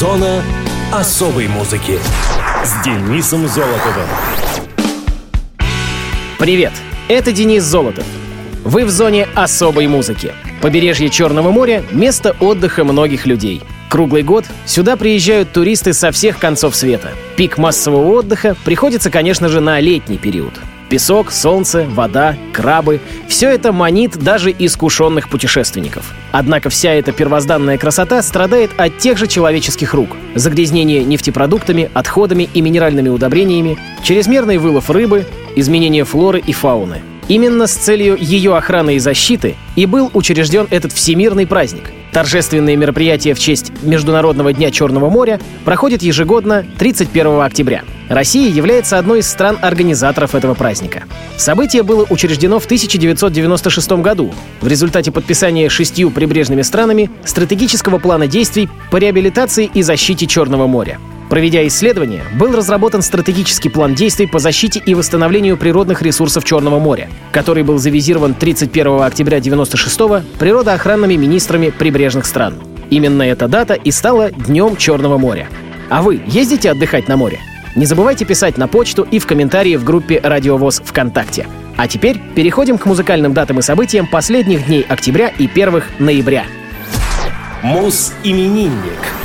Зона особой музыки с Денисом Золотовым. Привет, это Денис Золотов. Вы в зоне особой музыки. Побережье Черного моря — место отдыха многих людей. Круглый год сюда приезжают туристы со всех концов света. Пик массового отдыха приходится, конечно же, на летний период. Песок, солнце, вода, крабы — все это манит даже искушенных путешественников. Однако вся эта первозданная красота страдает от тех же человеческих рук. Загрязнение нефтепродуктами, отходами и минеральными удобрениями, чрезмерный вылов рыбы, изменение флоры и фауны. Именно с целью ее охраны и защиты и был учрежден этот всемирный праздник. Торжественные мероприятия в честь Международного дня Черного моря проходят ежегодно 31 октября. Россия является одной из стран-организаторов этого праздника. Событие было учреждено в 1996 году в результате подписания шестью прибрежными странами стратегического плана действий по реабилитации и защите Черного моря. Проведя исследования, был разработан стратегический план действий по защите и восстановлению природных ресурсов Черного моря, который был завизирован 31 октября 1996 природоохранными министрами прибрежных стран. Именно эта дата и стала Днем Черного моря. А вы ездите отдыхать на море? Не забывайте писать на почту и в комментарии в группе «Радиовоз ВКонтакте». А теперь переходим к музыкальным датам и событиям последних дней октября и первых ноября. Мус-именинник.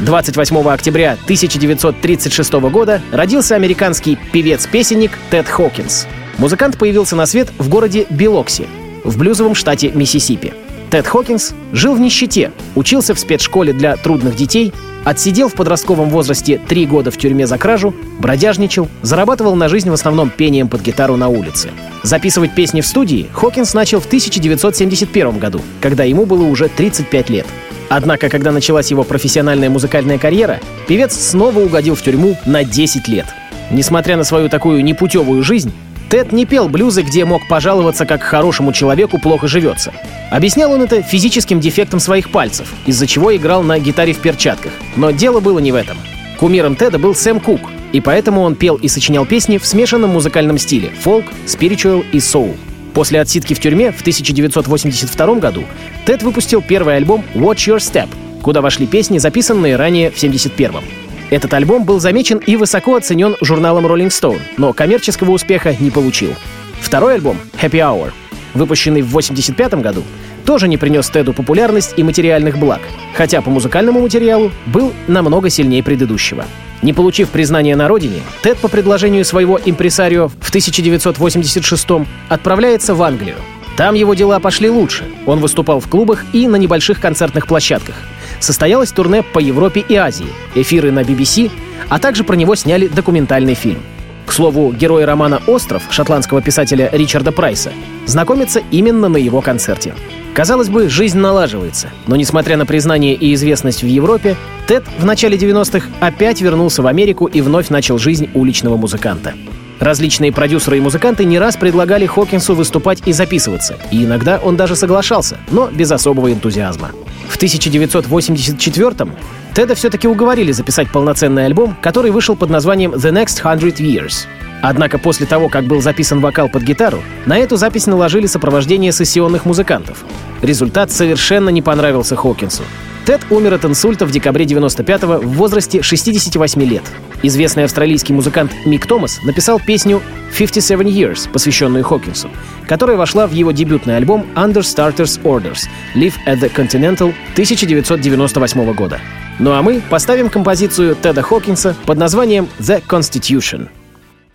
28 октября 1936 года родился американский певец-песенник Тед Хокинс. Музыкант появился на свет в городе Билокси, в блюзовом штате Миссисипи. Тед Хокинс жил в нищете, учился в спецшколе для трудных детей, отсидел в подростковом возрасте три года в тюрьме за кражу, бродяжничал, зарабатывал на жизнь в основном пением под гитару на улице. Записывать песни в студии Хокинс начал в 1971 году, когда ему было уже 35 лет. Однако, когда началась его профессиональная музыкальная карьера, певец снова угодил в тюрьму на 10 лет. Несмотря на свою такую непутевую жизнь, Тед не пел блюзы, где мог пожаловаться, как хорошему человеку плохо живется. Объяснял он это физическим дефектом своих пальцев, из-за чего играл на гитаре в перчатках. Но дело было не в этом. Кумиром Теда был Сэм Кук, и поэтому он пел и сочинял песни в смешанном музыкальном стиле — фолк, спиричуэл и соул. После отсидки в тюрьме в 1982 году Тед выпустил первый альбом «Watch Your Step», куда вошли песни, записанные ранее в 1971 этот альбом был замечен и высоко оценен журналом Rolling Stone, но коммерческого успеха не получил. Второй альбом «Happy Hour», выпущенный в 1985 году, тоже не принес Теду популярность и материальных благ, хотя по музыкальному материалу был намного сильнее предыдущего. Не получив признания на родине, Тед по предложению своего импресарио в 1986 отправляется в Англию. Там его дела пошли лучше. Он выступал в клубах и на небольших концертных площадках — состоялось турне по Европе и Азии, эфиры на BBC, а также про него сняли документальный фильм. К слову, герой романа «Остров» шотландского писателя Ричарда Прайса знакомится именно на его концерте. Казалось бы, жизнь налаживается, но несмотря на признание и известность в Европе, Тед в начале 90-х опять вернулся в Америку и вновь начал жизнь уличного музыканта. Различные продюсеры и музыканты не раз предлагали Хокинсу выступать и записываться, и иногда он даже соглашался, но без особого энтузиазма. В 1984-м Теда все-таки уговорили записать полноценный альбом, который вышел под названием «The Next Hundred Years». Однако после того, как был записан вокал под гитару, на эту запись наложили сопровождение сессионных музыкантов. Результат совершенно не понравился Хокинсу. Тед умер от инсульта в декабре 95-го в возрасте 68 лет. Известный австралийский музыкант Мик Томас написал песню «57 Years», посвященную Хокинсу, которая вошла в его дебютный альбом «Under Starters Orders» «Live at the Continental» 1998 года. Ну а мы поставим композицию Теда Хокинса под названием «The Constitution».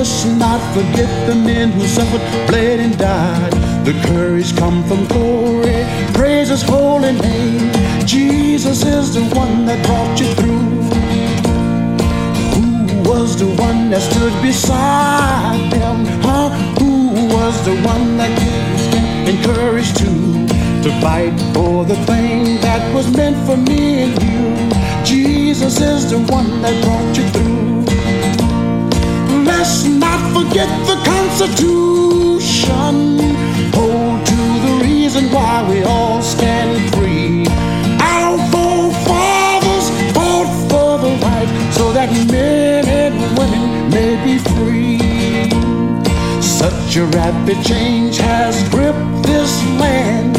Let's not forget the men who suffered, bled, and died. The courage come from glory. Praise His holy name. Jesus is the one that brought you through. Who was the one that stood beside them? Huh? Who was the one that gave them encouraged to to fight for the thing that was meant for me and you? Jesus is the one that brought you through. Let's not forget the Constitution. Hold to the reason why we all stand free. Our forefathers fought for the right so that men and women may be free. Such a rapid change has gripped this land.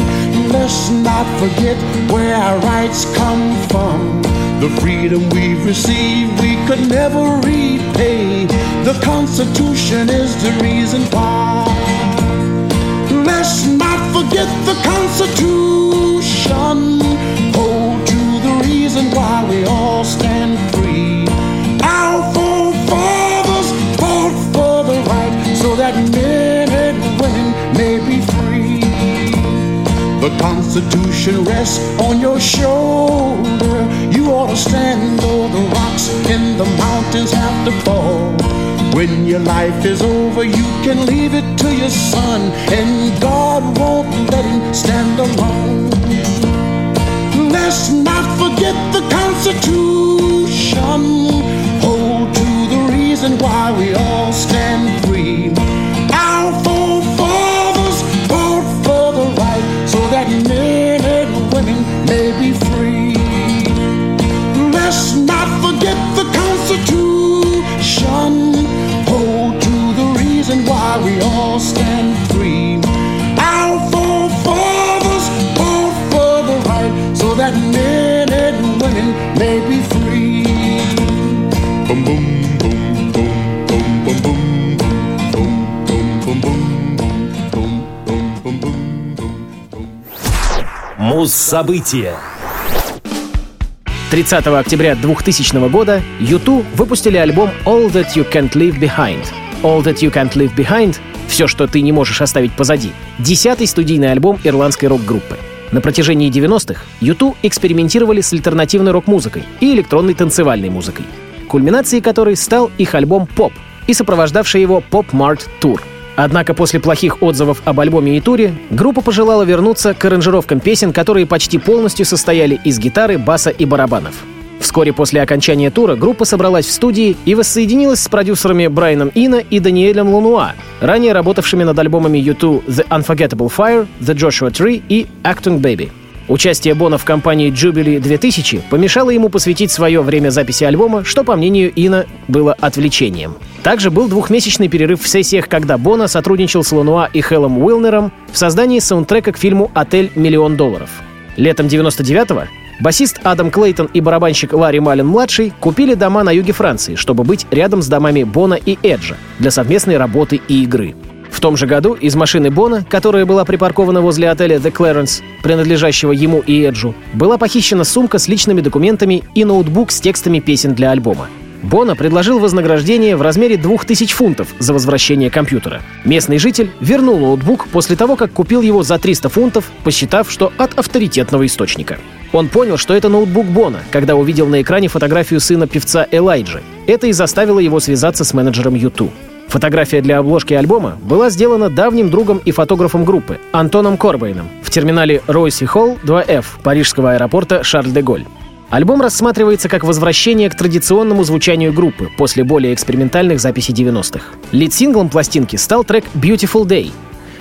Let's not forget where our rights come from. The freedom we've received, we could never repay. The Constitution is the reason why. Let's not forget the Constitution. Hold to the reason why we all stand free. Our forefathers fought for the right so that men and women may be free. The Constitution rests on your shoulder. You ought to stand though the rocks in the mountains have to fall. When your life is over, you can leave it to your son, and God won't let him stand alone. Let's not forget the Constitution. Hold to the reason why we all stand Муз-события. 30 октября 2000 года U2 выпустили альбом All That You Can't Leave Behind. All That You Can't Leave Behind — «Все, что ты не можешь оставить позади» — десятый студийный альбом ирландской рок-группы. На протяжении 90-х U2 экспериментировали с альтернативной рок-музыкой и электронной танцевальной музыкой, кульминацией которой стал их альбом «Поп» и сопровождавший его «Pop Mart Tour». Однако после плохих отзывов об альбоме и туре группа пожелала вернуться к аранжировкам песен, которые почти полностью состояли из гитары, баса и барабанов. Вскоре после окончания тура группа собралась в студии и воссоединилась с продюсерами Брайаном Ина и Даниэлем Лунуа, ранее работавшими над альбомами U2 The Unforgettable Fire, The Joshua Tree и Acting Baby. Участие Бона в компании Jubilee 2000 помешало ему посвятить свое время записи альбома, что, по мнению Ина, было отвлечением. Также был двухмесячный перерыв в сессиях, когда Бона сотрудничал с Лунуа и Хеллом Уилнером в создании саундтрека к фильму «Отель. Миллион долларов». Летом 99-го басист Адам Клейтон и барабанщик Ларри Малин-младший купили дома на юге Франции, чтобы быть рядом с домами Бона и Эджа для совместной работы и игры. В том же году из машины Бона, которая была припаркована возле отеля The Clarence, принадлежащего ему и Эджу, была похищена сумка с личными документами и ноутбук с текстами песен для альбома. Бона предложил вознаграждение в размере 2000 фунтов за возвращение компьютера. Местный житель вернул ноутбук после того, как купил его за 300 фунтов, посчитав, что от авторитетного источника. Он понял, что это ноутбук Бона, когда увидел на экране фотографию сына певца Элайджи. Это и заставило его связаться с менеджером YouTube. Фотография для обложки альбома была сделана давним другом и фотографом группы Антоном Корбейном в терминале Ройси Холл 2F парижского аэропорта Шарль-де-Голь. Альбом рассматривается как возвращение к традиционному звучанию группы после более экспериментальных записей 90-х. Лид-синглом пластинки стал трек «Beautiful Day».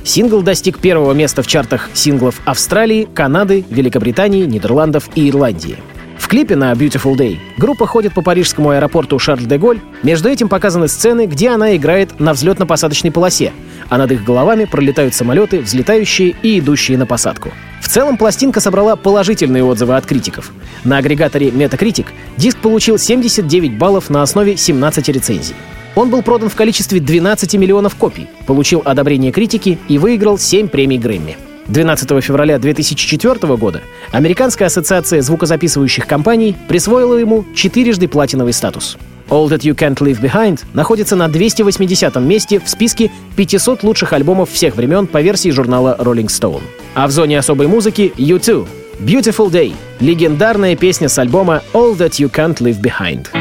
Сингл достиг первого места в чартах синглов Австралии, Канады, Великобритании, Нидерландов и Ирландии. В клипе на Beautiful Day группа ходит по парижскому аэропорту Шарль-де-Голь. Между этим показаны сцены, где она играет на взлетно-посадочной полосе, а над их головами пролетают самолеты, взлетающие и идущие на посадку. В целом пластинка собрала положительные отзывы от критиков. На агрегаторе Metacritic диск получил 79 баллов на основе 17 рецензий. Он был продан в количестве 12 миллионов копий, получил одобрение критики и выиграл 7 премий Грэмми. 12 февраля 2004 года Американская ассоциация звукозаписывающих компаний присвоила ему четырежды платиновый статус. All That You Can't Leave Behind находится на 280 месте в списке 500 лучших альбомов всех времен по версии журнала Rolling Stone. А в зоне особой музыки U2 Beautiful Day — легендарная песня с альбома All That You Can't Leave Behind.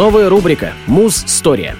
Новая рубрика «Муз-стория».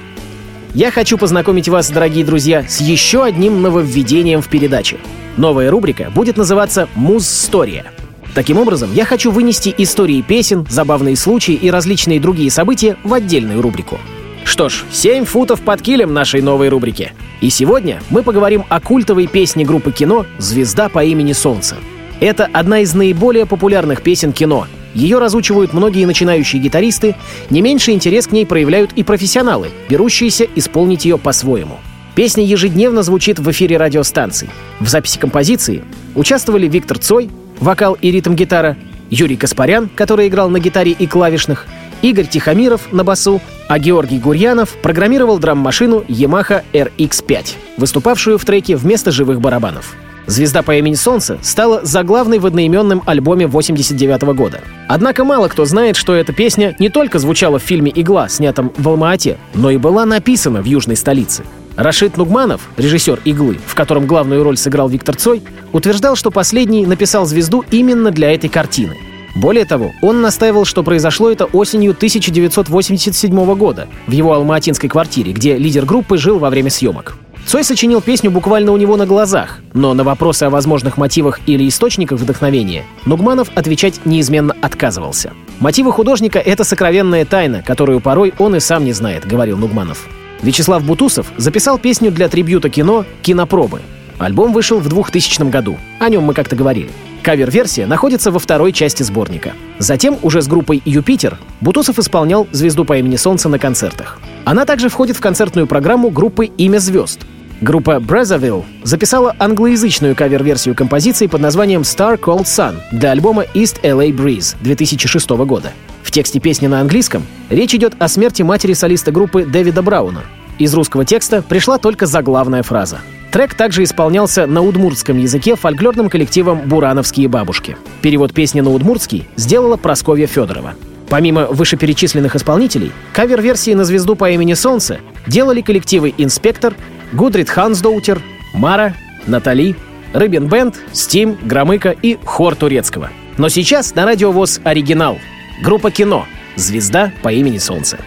Я хочу познакомить вас, дорогие друзья, с еще одним нововведением в передаче. Новая рубрика будет называться «Муз-стория». Таким образом, я хочу вынести истории песен, забавные случаи и различные другие события в отдельную рубрику. Что ж, 7 футов под килем нашей новой рубрики. И сегодня мы поговорим о культовой песне группы кино «Звезда по имени Солнце». Это одна из наиболее популярных песен кино. Ее разучивают многие начинающие гитаристы, не меньший интерес к ней проявляют и профессионалы, берущиеся исполнить ее по-своему. Песня ежедневно звучит в эфире радиостанций. В записи композиции участвовали Виктор Цой, вокал и ритм-гитара, Юрий Каспарян, который играл на гитаре и клавишных, Игорь Тихомиров на басу, а Георгий Гурьянов программировал драм-машину Yamaha RX5, выступавшую в треке вместо живых барабанов. Звезда по имени Солнце стала заглавной в одноименном альбоме 89 года. Однако мало кто знает, что эта песня не только звучала в фильме «Игла», снятом в Алма-Ате, но и была написана в южной столице. Рашид Нугманов, режиссер «Иглы», в котором главную роль сыграл Виктор Цой, утверждал, что последний написал «Звезду» именно для этой картины. Более того, он настаивал, что произошло это осенью 1987 года в его алматинской квартире, где лидер группы жил во время съемок. Цой сочинил песню буквально у него на глазах, но на вопросы о возможных мотивах или источниках вдохновения Нугманов отвечать неизменно отказывался. Мотивы художника — это сокровенная тайна, которую порой он и сам не знает, говорил Нугманов. Вячеслав Бутусов записал песню для трибюта кино «Кинопробы». Альбом вышел в 2000 году. О нем мы как-то говорили. Кавер-версия находится во второй части сборника. Затем, уже с группой «Юпитер», Бутусов исполнял «Звезду по имени Солнце» на концертах. Она также входит в концертную программу группы «Имя звезд». Группа Brazzaville записала англоязычную кавер-версию композиции под названием «Star Cold Sun» для альбома East LA Breeze 2006 года. В тексте песни на английском речь идет о смерти матери солиста группы Дэвида Брауна. Из русского текста пришла только заглавная фраза. Трек также исполнялся на удмуртском языке фольклорным коллективом «Бурановские бабушки». Перевод песни на удмуртский сделала Просковья Федорова. Помимо вышеперечисленных исполнителей, кавер-версии на звезду по имени Солнце делали коллективы «Инспектор», Гудрид Хансдоутер, Мара, Натали, Рыбин Бенд, Стим, Громыка и Хор Турецкого. Но сейчас на радио ВОЗ оригинал. Группа кино «Звезда по имени Солнце».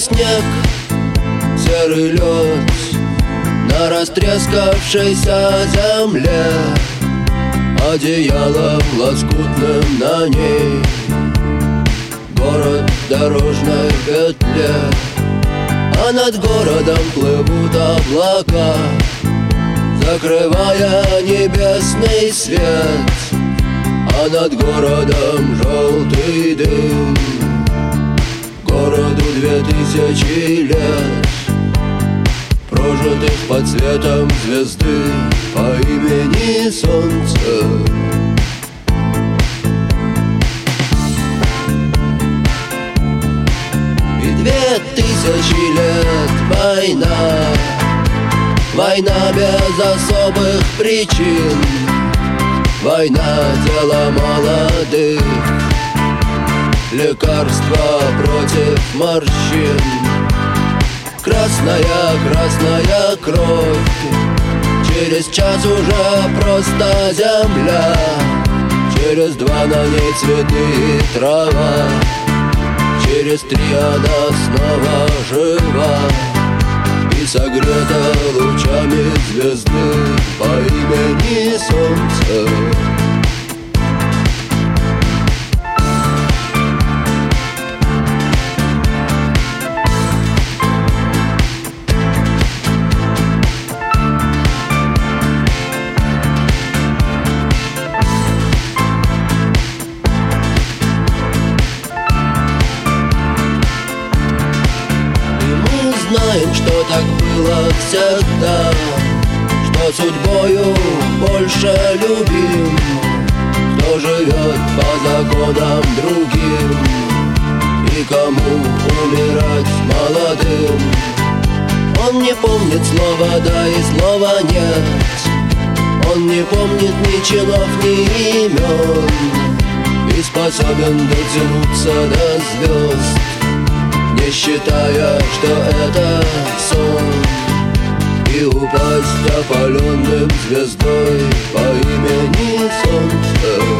Снег, серый лед На растрескавшейся земле. Одеялом лоскутным на ней. Город в дорожной петле. А над городом плывут облака Закрывая небесный свет. А над городом желтый дым Городу две тысячи лет. Прожитых под светом звезды По имени Солнце. И две тысячи лет война. Война без особых причин. Война дело молодых Лекарство против морщин. Красная, красная кровь. Через час уже просто земля. Через два на ней цветы и трава. Через три она снова жива. И согрета лучами звезды По имени Солнце так было всегда Что судьбою больше любим. Кто живет по законам другим? И кому умирать молодым? Он не помнит слова «да» и слова «нет» Он не помнит ни чинов, ни имен. И способен дотянуться до звезд Не считая, что это сон. И упасть опаленным звездой По имени Солнце